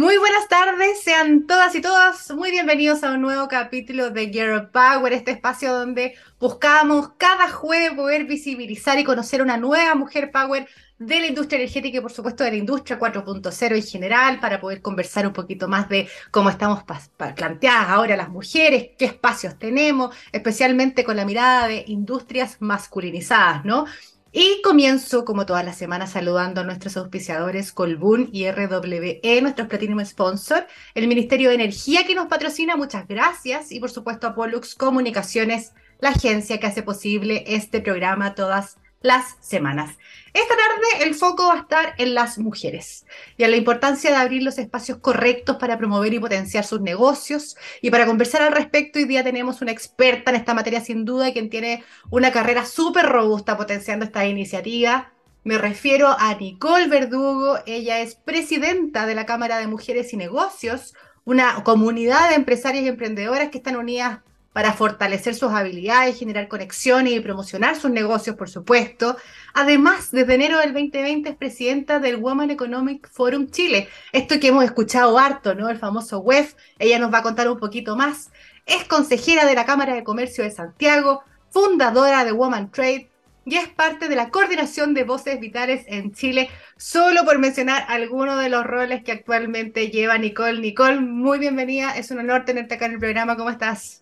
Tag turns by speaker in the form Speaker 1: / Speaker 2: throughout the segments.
Speaker 1: Muy buenas tardes, sean todas y todas muy bienvenidos a un nuevo capítulo de Girl Power, este espacio donde buscamos cada jueves poder visibilizar y conocer una nueva mujer power de la industria energética y por supuesto de la industria 4.0 en general para poder conversar un poquito más de cómo estamos planteadas ahora las mujeres, qué espacios tenemos, especialmente con la mirada de industrias masculinizadas, ¿no? Y comienzo, como todas las semanas, saludando a nuestros auspiciadores Colbún y RWE, nuestros Platinum Sponsor, el Ministerio de Energía que nos patrocina, muchas gracias, y por supuesto a Pollux Comunicaciones, la agencia que hace posible este programa todas las semanas. Esta tarde el foco va a estar en las mujeres y en la importancia de abrir los espacios correctos para promover y potenciar sus negocios. Y para conversar al respecto, hoy día tenemos una experta en esta materia sin duda, quien tiene una carrera súper robusta potenciando esta iniciativa. Me refiero a Nicole Verdugo, ella es presidenta de la Cámara de Mujeres y Negocios, una comunidad de empresarias y emprendedoras que están unidas para fortalecer sus habilidades, generar conexiones y promocionar sus negocios, por supuesto. Además, desde enero del 2020 es presidenta del Women Economic Forum Chile. Esto que hemos escuchado harto, ¿no? El famoso WEF. Ella nos va a contar un poquito más. Es consejera de la Cámara de Comercio de Santiago, fundadora de Woman Trade y es parte de la coordinación de voces vitales en Chile, solo por mencionar algunos de los roles que actualmente lleva Nicole. Nicole, muy bienvenida. Es un honor tenerte acá en el programa. ¿Cómo estás?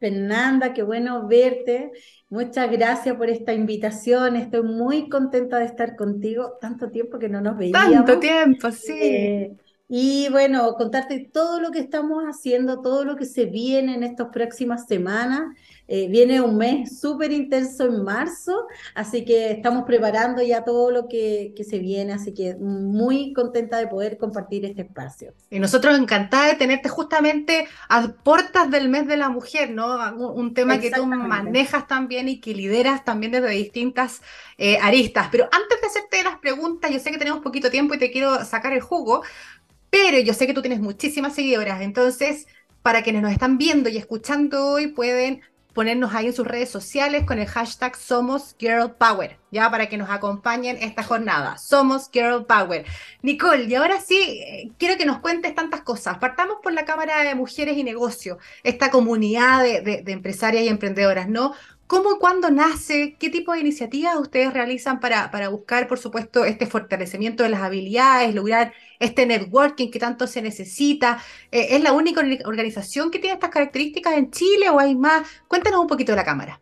Speaker 2: Fernanda, qué bueno verte. Muchas gracias por esta invitación. Estoy muy contenta de estar contigo. Tanto tiempo que no nos veíamos.
Speaker 1: Tanto tiempo, sí.
Speaker 2: Eh, y bueno, contarte todo lo que estamos haciendo, todo lo que se viene en estas próximas semanas. Eh, viene un mes súper intenso en marzo, así que estamos preparando ya todo lo que, que, se viene, así que muy contenta de poder compartir este espacio.
Speaker 1: Y nosotros encantada de tenerte justamente a puertas del mes de la mujer, ¿no? Un tema que tú manejas también y que lideras también desde distintas eh, aristas. Pero antes de hacerte las preguntas, yo sé que tenemos poquito tiempo y te quiero sacar el jugo, pero yo sé que tú tienes muchísimas seguidoras, entonces para quienes nos están viendo y escuchando hoy pueden ponernos ahí en sus redes sociales con el hashtag Somos Girl Power, ya para que nos acompañen esta jornada. Somos Girl Power. Nicole, y ahora sí, eh, quiero que nos cuentes tantas cosas. Partamos por la Cámara de Mujeres y Negocios, esta comunidad de, de empresarias y emprendedoras, ¿no? ¿Cómo y cuándo nace? ¿Qué tipo de iniciativas ustedes realizan para, para buscar, por supuesto, este fortalecimiento de las habilidades, lograr este networking que tanto se necesita? Eh, ¿Es la única organización que tiene estas características en Chile o hay más? Cuéntanos un poquito de la Cámara.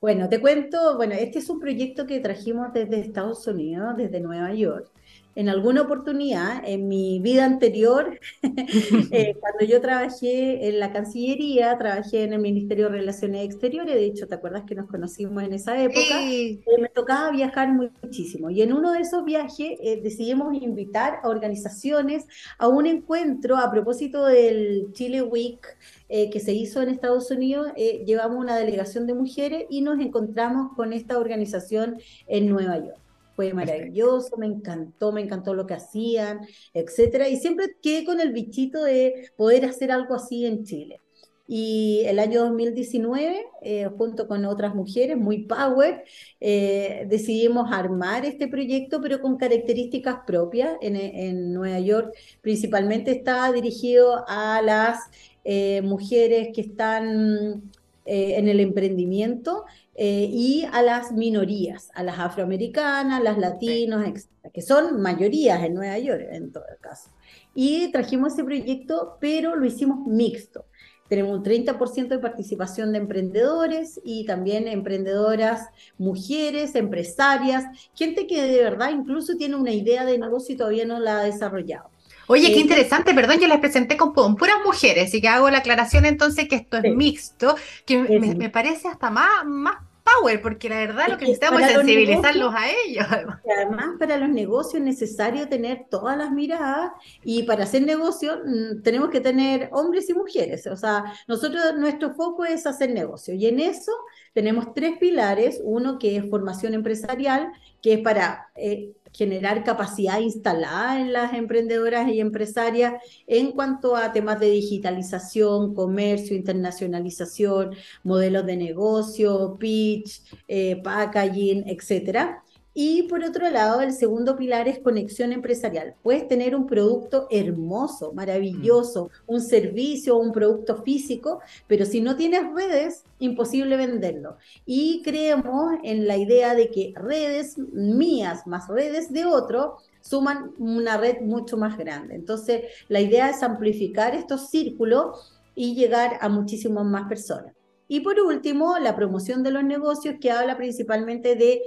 Speaker 2: Bueno, te cuento, bueno, este es un proyecto que trajimos desde Estados Unidos, desde Nueva York en alguna oportunidad, en mi vida anterior, eh, cuando yo trabajé en la Cancillería, trabajé en el Ministerio de Relaciones Exteriores, de hecho, ¿te acuerdas que nos conocimos en esa época? Eh, me tocaba viajar muchísimo. Y en uno de esos viajes eh, decidimos invitar a organizaciones a un encuentro a propósito del Chile Week que se hizo en Estados Unidos. llevamos una delegación de mujeres y nos encontramos con esta organización en Nueva York fue maravilloso, me encantó, me encantó lo que hacían, etcétera, y siempre quedé con el bichito de poder hacer algo así en Chile. Y el año 2019, eh, junto con otras mujeres, muy power, eh, decidimos armar este proyecto, pero con características propias. En, en Nueva York principalmente está dirigido a las eh, mujeres que están en el emprendimiento eh, y a las minorías, a las afroamericanas, las latinos, que son mayorías en Nueva York en todo caso. Y trajimos ese proyecto, pero lo hicimos mixto. Tenemos un 30% de participación de emprendedores y también emprendedoras, mujeres, empresarias, gente que de verdad incluso tiene una idea de negocio y todavía no la ha desarrollado.
Speaker 1: Oye, qué interesante, perdón, yo les presenté con, puras mujeres y que hago la aclaración entonces que esto es mixto, que me, me, parece hasta más, más power, porque la verdad lo que necesitamos es sensibilizarlos a ellos.
Speaker 2: además, para los negocios es necesario tener todas las miradas y para hacer negocio mm, tenemos que tener hombres y mujeres. O sea, nosotros, nuestro foco es hacer negocio y en eso tenemos tres pilares. Uno que es formación empresarial, que es para eh, generar capacidad instalada en las emprendedoras y empresarias en cuanto a temas de digitalización, comercio, internacionalización, modelos de negocio, pitch, eh, packaging, etcétera. Y por otro lado, el segundo pilar es conexión empresarial. Puedes tener un producto hermoso, maravilloso, un servicio, un producto físico, pero si no tienes redes, imposible venderlo. Y creemos en la idea de que redes mías más redes de otro suman una red mucho más grande. Entonces, la idea es amplificar estos círculos y llegar a muchísimas más personas. Y por último, la promoción de los negocios que habla principalmente de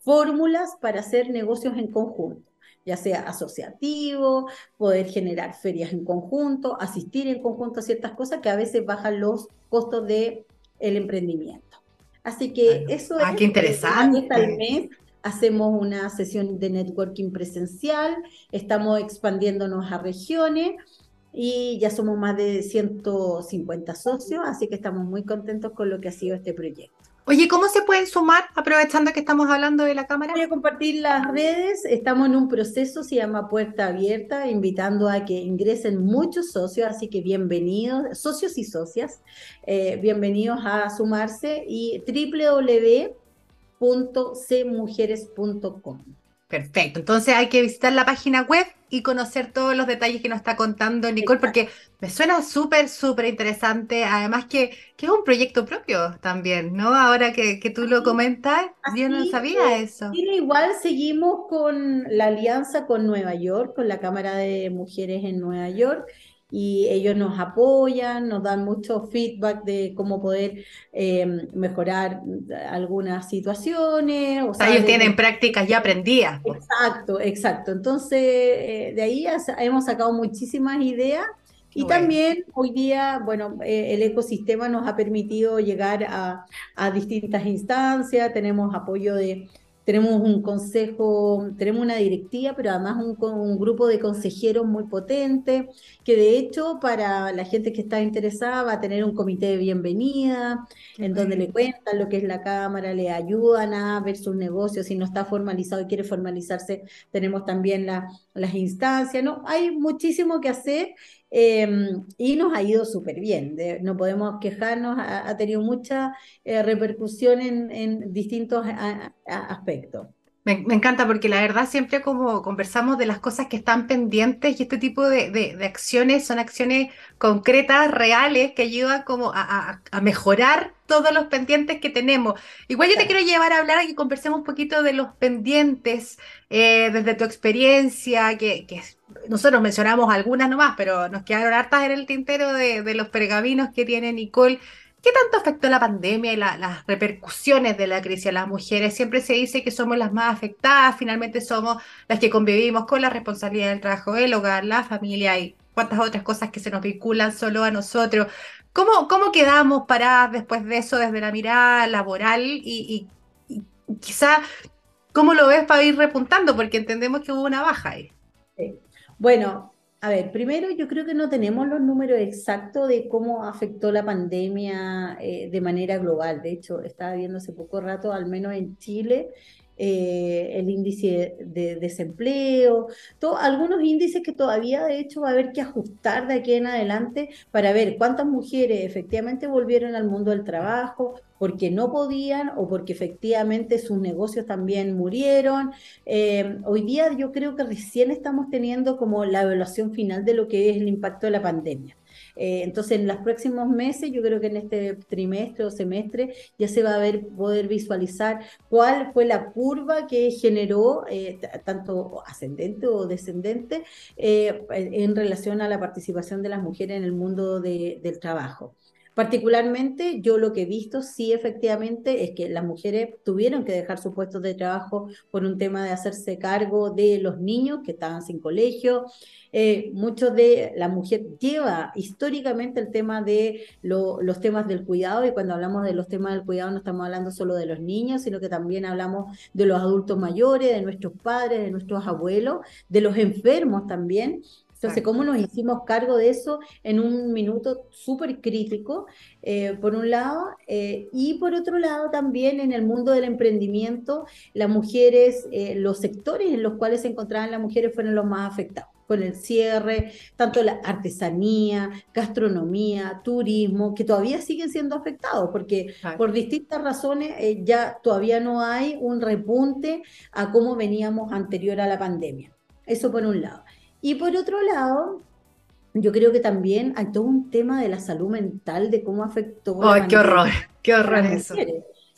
Speaker 2: fórmulas para hacer negocios en conjunto, ya sea asociativo, poder generar ferias en conjunto, asistir en conjunto a ciertas cosas que a veces bajan los costos del el emprendimiento. Así que eso
Speaker 1: ah, es... qué interesante.
Speaker 2: Al mes hacemos una sesión de networking presencial, estamos expandiéndonos a regiones y ya somos más de 150 socios, así que estamos muy contentos con lo que ha sido este proyecto.
Speaker 1: Oye, ¿cómo se pueden sumar aprovechando que estamos hablando de la cámara?
Speaker 2: Voy a compartir las redes. Estamos en un proceso, se llama Puerta Abierta, invitando a que ingresen muchos socios, así que bienvenidos, socios y socias, eh, bienvenidos a sumarse y www.cmujeres.com.
Speaker 1: Perfecto, entonces hay que visitar la página web y conocer todos los detalles que nos está contando Nicole, porque me suena súper, súper interesante. Además que, que, es un proyecto propio también, ¿no? Ahora que, que tú lo comentas, yo no sabía eso.
Speaker 2: igual seguimos con la alianza con Nueva York, con la Cámara de Mujeres en Nueva York y ellos nos apoyan, nos dan mucho feedback de cómo poder eh, mejorar algunas situaciones.
Speaker 1: O sea, ellos tienen prácticas ya aprendidas.
Speaker 2: Exacto, exacto. Entonces, eh, de ahí hemos sacado muchísimas ideas. Y también hoy día, bueno, eh, el ecosistema nos ha permitido llegar a, a distintas instancias, tenemos apoyo de, tenemos un consejo, tenemos una directiva, pero además un, un, grupo de consejeros muy potente, que de hecho para la gente que está interesada va a tener un comité de bienvenida, en donde le cuentan lo que es la Cámara, le ayudan a ver sus negocios, si no está formalizado y quiere formalizarse, tenemos también las instancias, ¿no? Hay muchísimo que hacer Em, y nos ha ido súper bien, no podemos quejarnos, ha, tenido mucha eh, repercusión en, distintos aspectos.
Speaker 1: Me, encanta porque la verdad siempre como conversamos de las cosas que están pendientes y este tipo de, acciones son acciones concretas, reales, que ayudan como a, mejorar todos los pendientes que tenemos. Igual yo te quiero llevar a hablar y conversemos un poquito de los pendientes eh, desde tu experiencia, que, que nosotros mencionamos algunas nomás, pero nos quedaron hartas en el tintero de, de los pergaminos que tiene Nicole ¿Qué tanto afectó la pandemia y las repercusiones de la crisis a las mujeres? Siempre se dice que somos las más afectadas, finalmente somos las que convivimos con la responsabilidad del trabajo del hogar, la familia y cuantas otras cosas que se nos vinculan solo a nosotros. ¿Cómo, cómo quedamos paradas después de eso desde la mirada laboral y, quizá cómo lo ves para ir repuntando? Porque entendemos que hubo una baja ahí.
Speaker 2: Bueno, a ver, primero yo creo que no tenemos los números exactos de cómo afectó la pandemia eh, de manera global. De hecho, estaba viendo hace poco rato, al menos en Chile, eh, el índice de, desempleo, algunos índices que todavía de hecho va a haber que ajustar de aquí en adelante para ver cuántas mujeres efectivamente volvieron al mundo del trabajo porque no podían o porque efectivamente sus negocios también murieron. Eh, hoy día yo creo que recién estamos teniendo como la evaluación final de lo que es el impacto de la pandemia. Eh, entonces, en los próximos meses, yo creo que en este trimestre o semestre ya se va a poder visualizar cuál fue la curva que generó, eh, tanto ascendente o descendente, en relación a la participación de las mujeres en el mundo del trabajo. Particularmente, yo lo que he visto, sí, efectivamente, es que las mujeres tuvieron que dejar sus puestos de trabajo por un tema de hacerse cargo de los niños que estaban sin colegio. Eh, mucho de la mujer lleva históricamente el tema de los temas del cuidado, y cuando hablamos de los temas del cuidado no estamos hablando solo de los niños, sino que también hablamos de los adultos mayores, de nuestros padres, de nuestros abuelos, de los enfermos también. Entonces, ¿cómo nos hicimos cargo de eso en un minuto súper crítico, eh, por un lado? Eh, y por otro lado, también en el mundo del emprendimiento, las mujeres, eh, los sectores en los cuales se encontraban las mujeres fueron los más afectados. con el cierre, tanto la artesanía, gastronomía, turismo, que todavía siguen siendo afectados, porque por distintas razones eh, ya todavía no hay un repunte a cómo veníamos anterior a la pandemia. Eso por un lado. Y por otro lado, yo creo que también hay todo un tema de la salud mental, de cómo afectó.
Speaker 1: ¡Ay, qué horror! ¡Qué horror eso!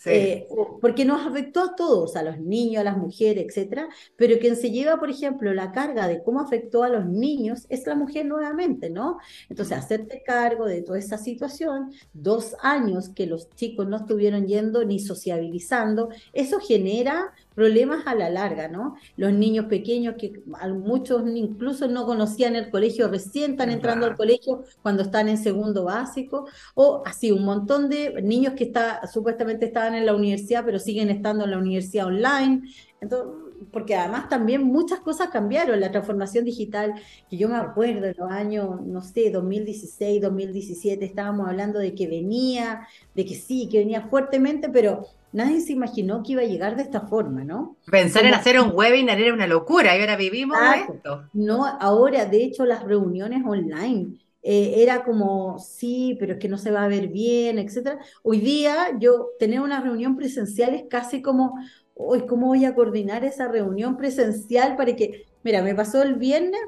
Speaker 2: Eh, porque nos afectó a todos, a los niños, a las mujeres, etcétera, pero quien se lleva, por ejemplo, la carga de cómo afectó a los niños es la mujer nuevamente, ¿no? Entonces, hacerte cargo de toda esa situación, dos años que los chicos no estuvieron yendo ni sociabilizando, eso genera problemas a la larga, ¿no? Los niños pequeños que muchos incluso no conocían el colegio, recién están entrando al colegio cuando están en segundo básico, o así un montón de niños que está, supuestamente estaban en la universidad, pero siguen estando en la universidad online. Entonces, porque además también muchas cosas cambiaron, la transformación digital, que yo me acuerdo en los años, no sé, 2016, 2017, estábamos hablando de que venía, de que sí, que venía fuertemente, pero nadie se imaginó que iba a llegar de esta forma, ¿no?
Speaker 1: Pensar en hacer un webinar era una locura y ahora vivimos esto.
Speaker 2: No, ahora de hecho las reuniones online eh, era como, sí, pero es que no se va a ver bien, etcétera. Hoy día yo tener una reunión presencial es casi como, hoy ¿cómo voy a coordinar esa reunión presencial para que, mira, me pasó el viernes,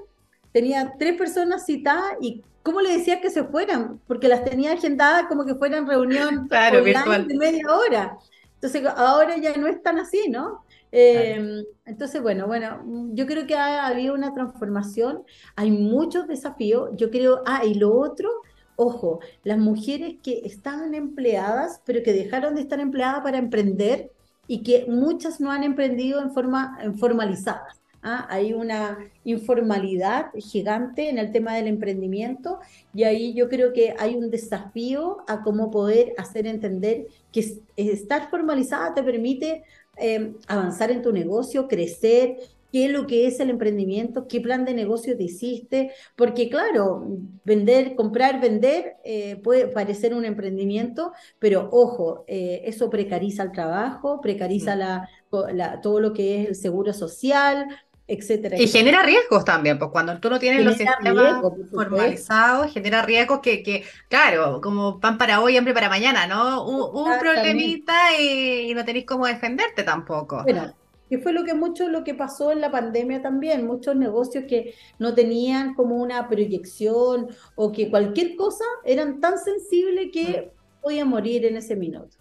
Speaker 2: tenía tres personas citadas y ¿cómo le decía que se fueran? Porque las tenía agendadas como que fueran reunión online de media hora. Entonces, ahora ya no es tan así, ¿no? Em, entonces, bueno, bueno, yo creo que ha habido una transformación, hay muchos desafíos, yo creo, ah, y lo otro, ojo, las mujeres que estaban empleadas, pero que dejaron de estar empleadas para emprender y que muchas no han emprendido en forma formalizada. ¿Ah? Hay una informalidad gigante en el tema del emprendimiento y ahí yo creo que hay un desafío a cómo poder hacer entender que estar formalizada te permite eh, avanzar en tu negocio, crecer, qué es lo que es el emprendimiento, qué plan de negocio te hiciste, porque claro, vender, comprar, vender eh, puede parecer un emprendimiento, pero ojo, eh, eso precariza el trabajo, precariza la, todo lo que es el seguro social, etcétera.
Speaker 1: Y genera riesgos también, pues cuando tú no tienes los sistemas formalizados, genera riesgos que, que, claro, como pan para hoy, hambre para mañana, ¿no? Un, problemita y, no tenéis cómo defenderte tampoco.
Speaker 2: Bueno, que fue lo que mucho lo que pasó en la pandemia también, muchos negocios que no tenían como una proyección o que cualquier cosa eran tan sensibles que mm. podían morir en ese minuto.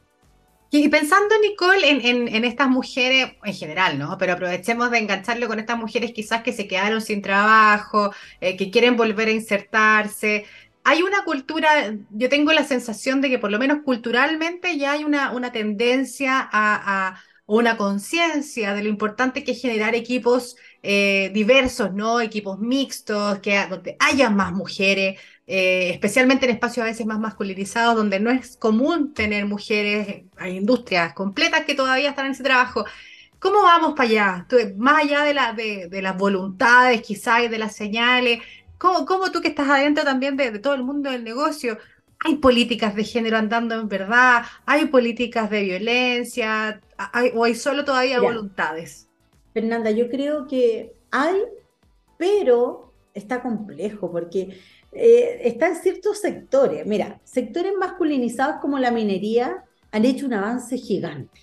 Speaker 1: Y pensando, Nicole, en, estas mujeres en general, ¿no? Pero aprovechemos de engancharlo con estas mujeres quizás que se quedaron sin trabajo, eh, que quieren volver a insertarse. Hay una cultura, yo tengo la sensación de que por lo menos culturalmente ya hay una, una tendencia a, una conciencia de lo importante que es generar equipos eh, diversos, ¿no? Equipos mixtos, que donde haya más mujeres. Eh, especialmente en espacios a veces más masculinizados, donde no es común tener mujeres, hay industrias completas que todavía están en ese trabajo. ¿Cómo vamos para allá? más allá de, la, de, las voluntades quizás y de las señales, ¿cómo, cómo tú que estás adentro también de, todo el mundo del negocio? ¿Hay políticas de género andando en verdad? ¿Hay políticas de violencia? ¿O hay solo todavía voluntades?
Speaker 2: Fernanda, yo creo que hay, pero está complejo porque eh, está en ciertos sectores. Mira, sectores masculinizados como la minería han hecho un avance gigante,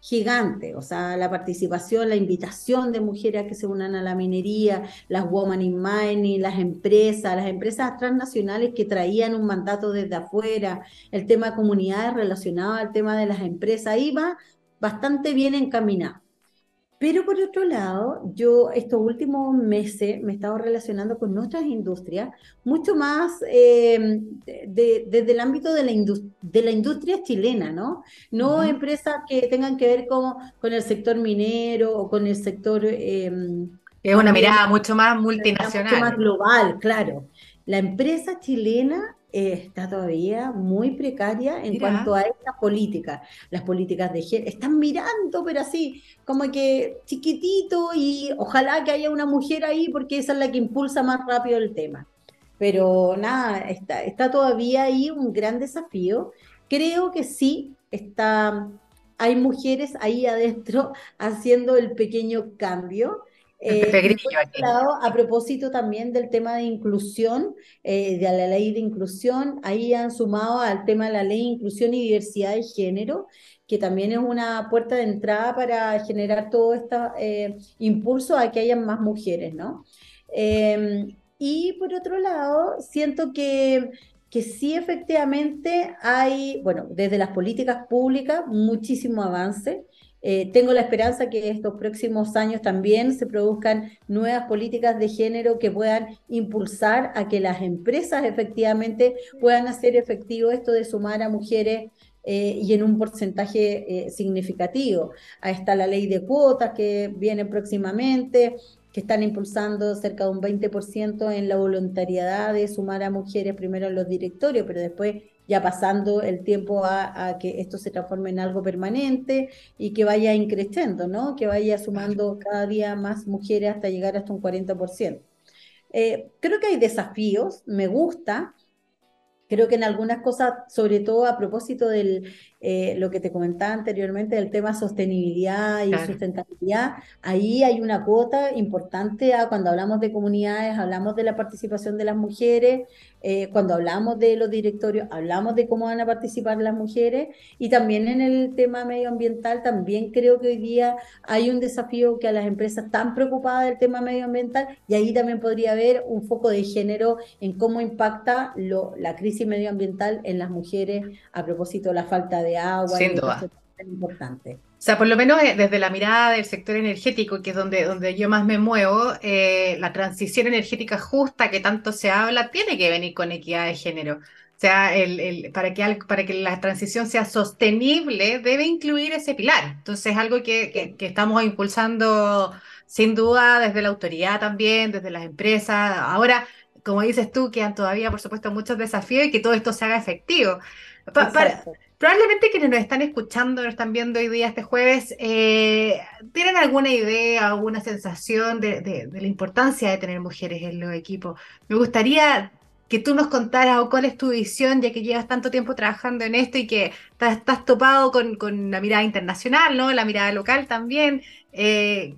Speaker 2: gigante. O sea, la participación, la invitación de mujeres a que se unan a la minería, las Women in Mining, las empresas, las empresas transnacionales que traían un mandato desde afuera, el tema de comunidades relacionado al tema de las empresas, ahí va bastante bien encaminado. Pero por otro lado, yo estos últimos meses me he estado relacionando con otras industrias, mucho más em, desde el ámbito de la, de la industria chilena, ¿no? No empresas que tengan que ver con, con, el sector minero o con el sector...
Speaker 1: Em, es una mirada mucho más multinacional. Mucho
Speaker 2: más global, claro. La empresa chilena está todavía muy precaria en cuanto a esta política. Las políticas de género están mirando, pero así, como que chiquitito y ojalá que haya una mujer ahí porque esa es la que impulsa más rápido el tema. Pero nada, está, está todavía ahí un gran desafío. Creo que sí, está, hay mujeres ahí adentro haciendo el pequeño cambio. Eh, lado, a propósito también del tema de inclusión, eh, de la ley de inclusión, ahí han sumado al tema de la ley de inclusión y diversidad de género, que también es una puerta de entrada para generar todo este eh, impulso a que haya más mujeres, ¿no? Em, y por otro lado, siento que, que sí efectivamente hay, bueno, desde las políticas públicas, muchísimo avance. Eh, tengo la esperanza que estos próximos años también se produzcan nuevas políticas de género que puedan impulsar a que las empresas efectivamente puedan hacer efectivo esto de sumar a mujeres eh, y en un porcentaje eh, significativo. Ahí está la ley de cuotas que viene próximamente, que están impulsando cerca de un 20% en la voluntariedad de sumar a mujeres primero en los directorios, pero después ya pasando el tiempo a, que esto se transforme en algo permanente y que vaya increciendo, ¿no? Que vaya sumando cada día más mujeres hasta llegar hasta un 40%. Eh, creo que hay desafíos, me gusta, Creo que en algunas cosas, sobre todo a propósito de eh, lo que te comentaba anteriormente, del tema sostenibilidad y sustentabilidad, ahí hay una cuota importante a cuando hablamos de comunidades, hablamos de la participación de las mujeres, eh, cuando hablamos de los directorios, hablamos de cómo van a participar las mujeres y también en el tema medioambiental, también creo que hoy día hay un desafío que a las empresas están preocupadas del tema medioambiental y ahí también podría haber un foco de género en cómo impacta lo, la crisis medioambiental en las mujeres a propósito de la falta de agua.
Speaker 1: Sin duda. Importante. O sea, por lo menos eh, desde la mirada del sector energético, que es donde, donde yo más me muevo, eh, la transición energética justa que tanto se habla tiene que venir con equidad de género. O sea, el, el, para, que, para que la transición sea sostenible, debe incluir ese pilar. Entonces, es algo que, que, estamos impulsando sin duda desde la autoridad también, desde las empresas. Ahora, como dices tú, quedan todavía, por supuesto, muchos desafíos y que todo esto se haga efectivo. para, Probablemente quienes nos están escuchando, nos están viendo hoy día, este jueves, eh, tienen alguna idea, alguna sensación de, la importancia de tener mujeres en los equipos. Me gustaría que tú nos contaras o cuál es tu visión, ya que llevas tanto tiempo trabajando en esto y que estás, topado con, la mirada internacional, ¿no? la mirada local también. Eh,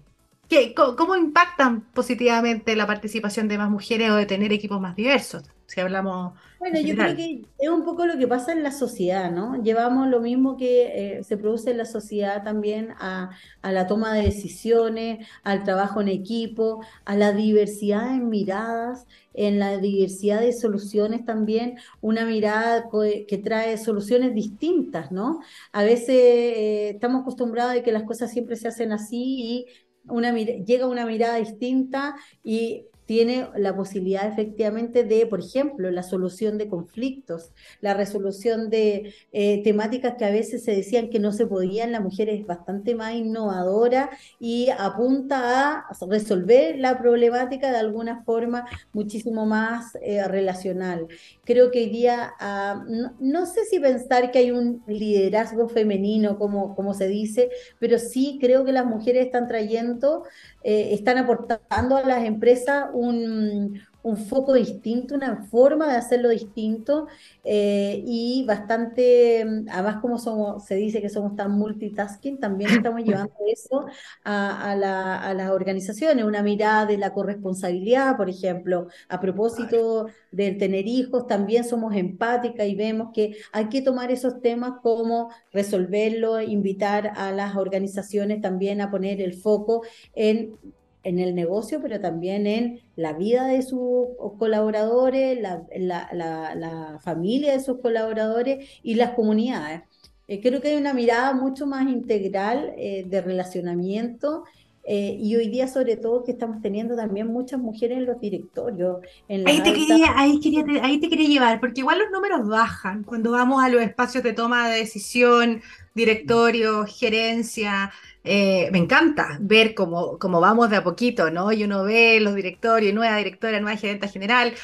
Speaker 1: ¿Cómo impactan positivamente la participación de más mujeres o de tener equipos más diversos? Si hablamos
Speaker 2: bueno, yo creo que es un poco lo que pasa en la sociedad, ¿no? Llevamos lo mismo que eh, se produce en la sociedad también a, la toma de decisiones, al trabajo en equipo, a la diversidad en miradas, en la diversidad de soluciones también, una mirada que trae soluciones distintas, ¿no? A veces eh, estamos acostumbrados a que las cosas siempre se hacen así y una, llega una mirada distinta y tiene la posibilidad efectivamente de, por ejemplo, la solución de conflictos, la resolución de eh, temáticas que a veces se decían que no se podían, la mujer es bastante más innovadora y apunta a resolver la problemática de alguna forma muchísimo más eh, relacional. Creo que hoy día, ah, no, sé si pensar que hay un liderazgo femenino, como, como se dice, pero sí creo que las mujeres están trayendo eh, están aportando a las empresas un, un foco distinto, una forma de hacerlo distinto eh, y bastante, además como somos, se dice que somos tan multitasking, también estamos llevando eso a, las organizaciones, una mirada de la corresponsabilidad, por ejemplo, a propósito del tener hijos, también somos empáticas y vemos que hay que tomar esos temas como resolverlo, invitar a las organizaciones también a poner el foco en en el negocio, pero también en la vida de sus colaboradores, la, familia de sus colaboradores y las comunidades. Eh, creo que hay una mirada mucho más integral eh, de relacionamiento eh, y hoy día sobre todo que estamos teniendo también muchas mujeres en los directorios.
Speaker 1: ahí, te quería, ahí, quería, ahí te quería llevar, porque igual los números bajan cuando vamos a los espacios de toma de decisión, directorio, gerencia. Eh, me encanta ver cómo, cómo, vamos de a poquito, ¿no? Y uno ve los directorios, nueva directora, nueva gerenta general.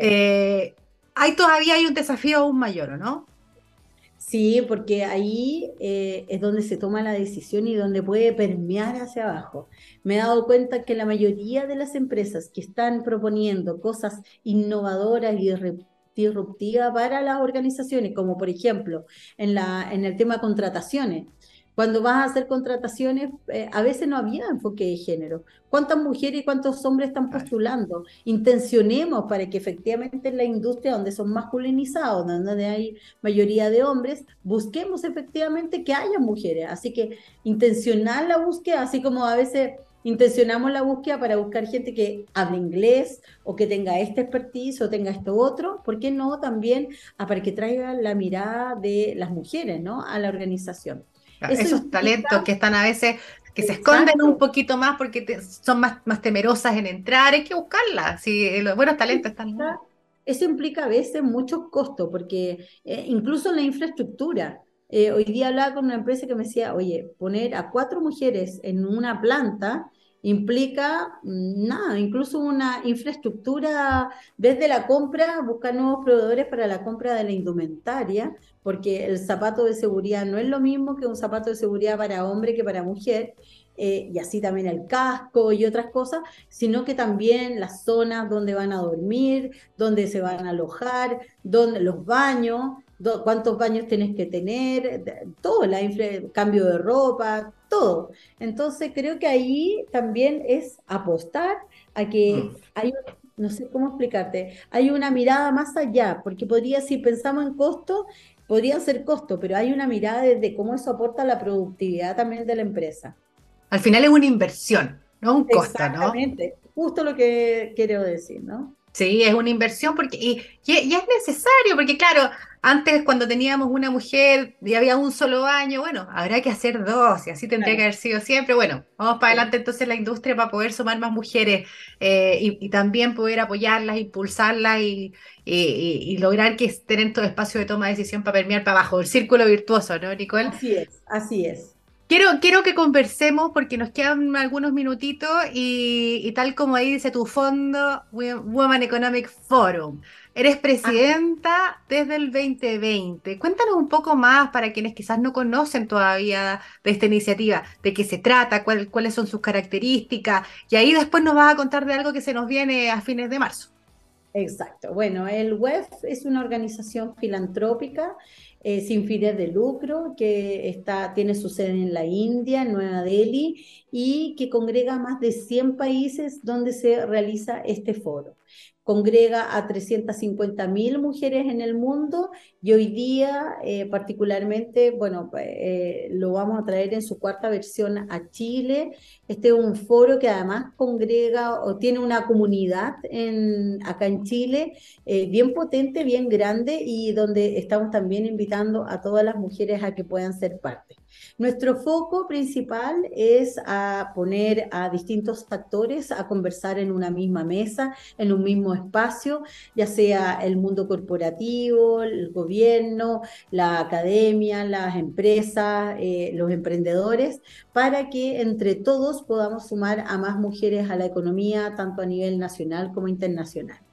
Speaker 1: Eh, ahí todavía hay un desafío aún mayor, ¿no?
Speaker 2: Sí, porque ahí eh, es donde se toma la decisión y donde puede permear hacia abajo. Me he dado cuenta que la mayoría de las empresas que están proponiendo cosas innovadoras y disruptivas para las organizaciones, como por ejemplo en, la, en el tema de contrataciones, Cuando vas a hacer contrataciones, eh, a veces no había enfoque de género. ¿Cuántas mujeres y cuántos hombres están postulando? Intencionemos para que efectivamente en la industria donde son masculinizados, donde hay mayoría de hombres, busquemos efectivamente que haya mujeres. Así que intencionar la búsqueda, así como a veces intencionamos la búsqueda para buscar gente que hable inglés o que tenga este expertise o tenga esto otro, ¿por qué no también para que traiga la mirada de las mujeres ¿no? a la organización?
Speaker 1: Esos talentos que están a veces, que se esconden un poquito más porque son más, más temerosas en entrar, hay que buscarlas. Si los buenos talentos están.
Speaker 2: Eso implica a veces muchos costos, porque eh, incluso en la infraestructura, eh, hoy día hablaba con una empresa que me decía, oye, poner a cuatro mujeres en una planta implica mm, nada, incluso una infraestructura desde la compra, buscar nuevos proveedores para la compra de la indumentaria, porque el zapato de seguridad no es lo mismo que un zapato de seguridad para hombre que para mujer, eh, y así también el casco y otras cosas, sino que también las zonas donde van a dormir, donde se van a alojar, donde, los baños, cuántos baños tienes que tener, todo, la cambio de ropa, todo. Entonces creo que ahí también es apostar a que mm. hay, no sé cómo explicarte, hay una mirada más allá, porque podría, si pensamos en costo, podría ser costo, pero hay una mirada desde cómo eso aporta la productividad también de la empresa.
Speaker 1: Al final es una inversión, no un costo, ¿no?
Speaker 2: Exactamente, justo lo que quiero decir, ¿no?
Speaker 1: Sí, es una inversión porque y, y, es necesario, porque claro, antes cuando teníamos una mujer y había un solo baño, bueno, habrá que hacer dos y así tendría que haber sido siempre. Bueno, vamos para adelante entonces la industria para poder sumar más mujeres eh, y, también poder apoyarlas, impulsarlas y, y, lograr que estén en todo espacio de toma de decisión para permear para abajo, el círculo virtuoso, ¿no, Nicole?
Speaker 2: Así es, así es.
Speaker 1: Quiero, quiero que conversemos porque nos quedan algunos minutitos y, tal como ahí dice tu fondo, Women Economic Forum. Eres presidenta desde el 2020. Cuéntanos un poco más para quienes quizás no conocen todavía de esta iniciativa, de qué se trata, cuáles son sus características, y ahí después nos vas a contar de algo que se nos viene a fines de marzo.
Speaker 2: Exacto. Bueno, el WEF es una organización filantrópica eh, sin fines de lucro, que está, tiene su sede en la India, en Nueva Delhi, y que congrega más de 100 países donde se realiza este foro congrega a 350 mil mujeres en el mundo y hoy día eh, particularmente, bueno, eh, lo vamos a traer en su cuarta versión a Chile. Este es un foro que además congrega o tiene una comunidad en, acá en Chile eh, bien potente, bien grande y donde estamos también invitando a todas las mujeres a que puedan ser parte. Nuestro foco principal es a poner a distintos actores a conversar en una misma mesa, en un mismo espacio, ya sea el mundo corporativo, el gobierno, la academia, las empresas, eh, los emprendedores, para que entre todos podamos sumar a más mujeres a la economía, tanto a nivel nacional como internacional.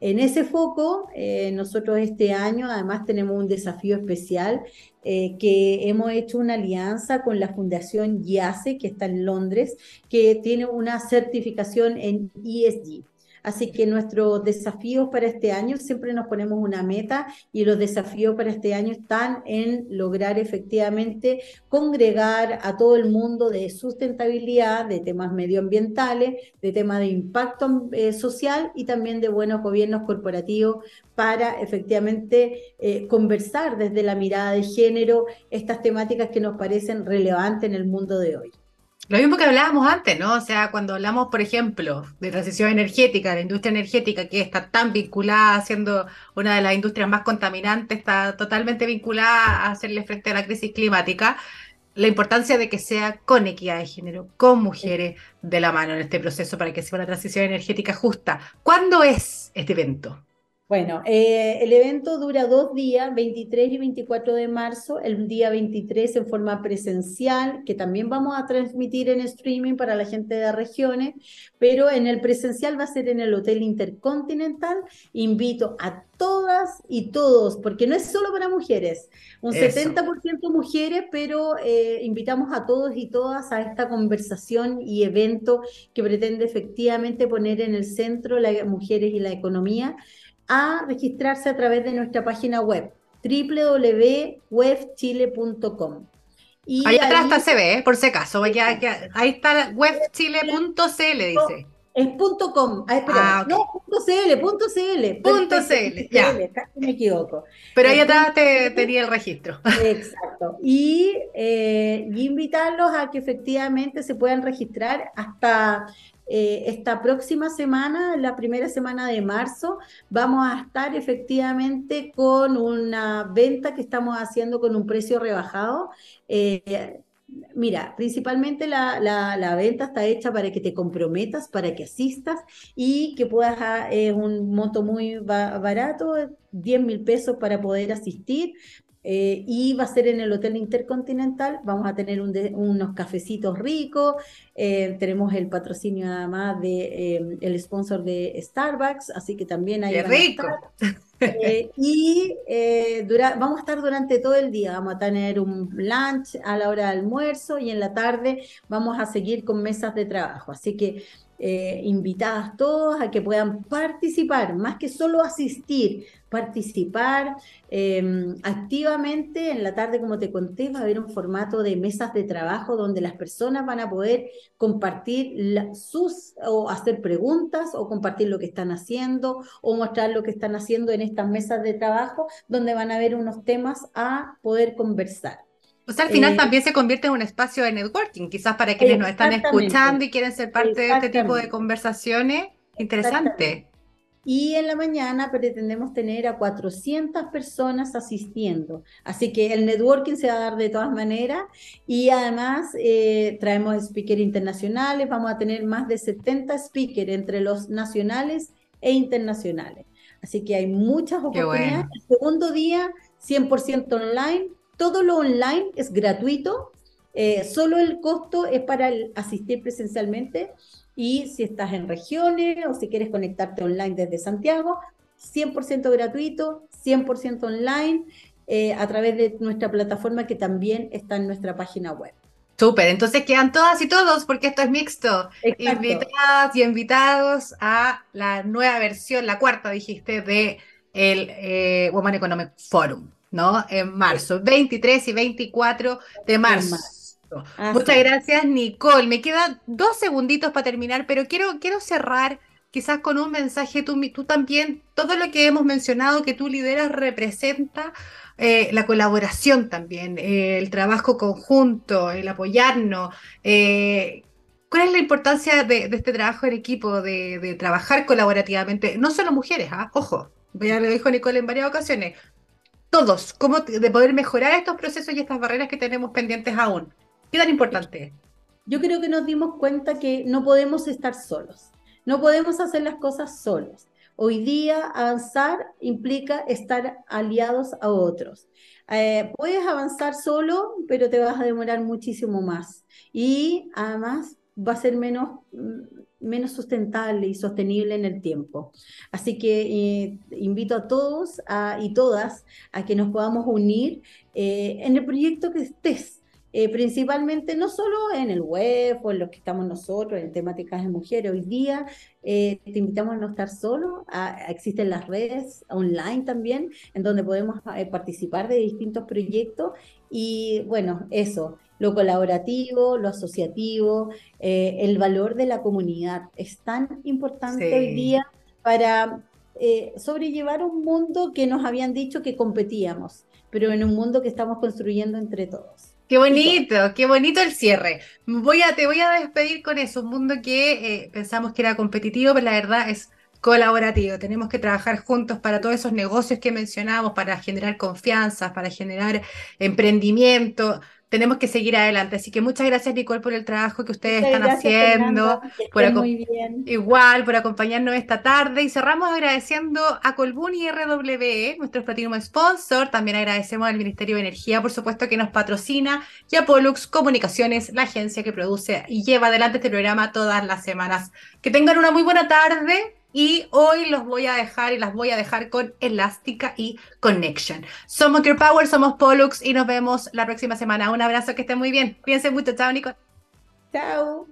Speaker 2: En ese foco, eh, nosotros este año además tenemos un desafío especial eh, que hemos hecho una alianza con la Fundación YACE, que está en Londres, que tiene una certificación en ESG. Así que nuestros desafíos para este año, siempre nos ponemos una meta y los desafíos para este año están en lograr efectivamente congregar a todo el mundo de sustentabilidad, de temas medioambientales, de temas de impacto eh, social y también de buenos gobiernos corporativos para efectivamente eh, conversar desde la mirada de género estas temáticas que nos parecen relevantes en el mundo de hoy.
Speaker 1: Lo mismo que hablábamos antes, ¿no? O sea, cuando hablamos, por ejemplo, de transición energética, de la industria energética, que está tan vinculada, siendo una de las industrias más contaminantes, está totalmente vinculada a hacerle frente a la crisis climática, la importancia de que sea con equidad de género, con mujeres de la mano en este proceso para que sea una transición energética justa. ¿Cuándo es este evento?
Speaker 2: Bueno, eh, el evento dura dos días, 23 y 24 de marzo. El día 23 en forma presencial, que también vamos a transmitir en streaming para la gente de regiones, pero en el presencial va a ser en el Hotel Intercontinental. Invito a todas y todos, porque no es solo para mujeres, un 70% mujeres, pero eh, invitamos a todos y todas a esta conversación y evento que pretende efectivamente poner en el centro las mujeres y la economía a registrarse a través de nuestra página web www.webchile.com.
Speaker 1: Y ahí atrás está se ve, por si acaso. ahí está webchile.cl, dice.
Speaker 2: Es punto .com. Ah, ah, no, punto .cl, punto .cl.
Speaker 1: Punto .cl, ya.
Speaker 2: casi me equivoco.
Speaker 1: Pero ahí atrás te, tenía el registro.
Speaker 2: Exacto. Y, eh, y, invitarlos a que efectivamente se puedan registrar hasta eh, esta próxima semana, la primera semana de marzo, vamos a estar efectivamente con una venta que estamos haciendo con un precio rebajado. Eh, Mira, principalmente la, venta está hecha para que te comprometas, para que asistas y que puedas, ah, es un monto muy barato, 10 mil pesos para poder asistir. Eh, y va a ser en el Hotel Intercontinental, vamos a tener unos cafecitos ricos, eh, tenemos el patrocinio además de eh, el sponsor de Starbucks, así que también hay...
Speaker 1: ¡Qué rico!
Speaker 2: Eh, y eh, vamos a estar durante todo el día, vamos a tener un lunch a la hora de almuerzo y en la tarde vamos a seguir con mesas de trabajo. Así que eh, invitadas todos a que puedan participar, más que solo asistir, participar em, activamente. En la tarde, como te conté, va a haber un formato de mesas de trabajo donde las personas van a poder compartir sus o hacer preguntas o compartir lo que están haciendo o mostrar lo que están haciendo en estas mesas de trabajo, donde van a haber unos temas a poder conversar.
Speaker 1: O sea, al final eh, también se convierte en un espacio de networking, quizás para quienes nos están escuchando y quieren ser parte de este tipo de conversaciones. Interesante.
Speaker 2: Y en la mañana pretendemos tener a 400 personas asistiendo. Así que el networking se va a dar de todas maneras. Y además eh, traemos speakers internacionales. Vamos a tener más de 70 speakers entre los nacionales e internacionales. Así que hay muchas oportunidades. El segundo día, 100% online todo lo online es gratuito, eh, solo el costo es para asistir presencialmente y si estás en regiones o si quieres conectarte online desde Santiago, 100% gratuito, 100% online eh, a través de nuestra plataforma que también está en nuestra página web.
Speaker 1: Súper, entonces quedan todas y todos porque esto es mixto. Invitadas y invitados a la nueva versión, la cuarta dijiste, de el eh, Woman Economic Forum. ¿No? En marzo, 23 y 24 de marzo. Muchas gracias, Nicole. Me quedan dos segunditos para terminar, pero quiero, quiero cerrar quizás con un mensaje. Tú, tú también, todo lo que hemos mencionado que tú lideras representa eh, la colaboración también, eh, el trabajo conjunto, el apoyarnos. Eh, ¿Cuál es la importancia de, este trabajo en equipo, de, trabajar colaborativamente? No solo mujeres, ¿ah? ojo, ya lo dijo Nicole en varias ocasiones, todos, cómo de poder mejorar estos procesos y estas barreras que tenemos pendientes aún. ¿Qué tan importante
Speaker 2: Yo creo que nos dimos cuenta que no podemos estar solos, no podemos hacer las cosas solos. Hoy día avanzar implica estar aliados a otros. Eh, puedes avanzar solo, pero te vas a demorar muchísimo más. Y además va a ser menos, menos sustentable y sostenible en el tiempo. Así que eh, invito a todos y todas a que nos podamos unir eh, en el proyecto que estés. Eh, principalmente no solo en el web o en lo que estamos nosotros, en temáticas de mujeres. Hoy día te invitamos a no estar solo, existen las redes online también, en donde podemos participar de distintos proyectos y bueno, eso, lo colaborativo, lo asociativo, eh, el valor de la comunidad. Es tan importante hoy día para eh, sobrellevar un mundo que nos habían dicho que competíamos, pero en un mundo que estamos construyendo entre todos.
Speaker 1: Qué bonito, qué bonito el cierre. Voy a, te voy a despedir con eso, un mundo que eh, pensamos que era competitivo, pero la verdad es colaborativo. Tenemos que trabajar juntos para todos esos negocios que mencionamos, para generar confianza, para generar emprendimiento tenemos que seguir adelante. Así que muchas gracias, Nicole, por el trabajo que ustedes están haciendo. Por muy bien. Igual, por acompañarnos esta tarde. Y cerramos agradeciendo a Colbún y RWE, nuestro Platinum Sponsor. También agradecemos al Ministerio de Energía, por supuesto, que nos patrocina. Y a Pollux Comunicaciones, la agencia que produce y lleva adelante este programa todas las semanas. Que tengan una muy buena tarde y hoy los voy a dejar y las voy a dejar con Elástica y Connection. Somos Gear Power, somos Pollux y nos vemos la próxima semana. Un abrazo, que estén muy bien. Cuídense mucho. Chao, Nico.
Speaker 2: Chao.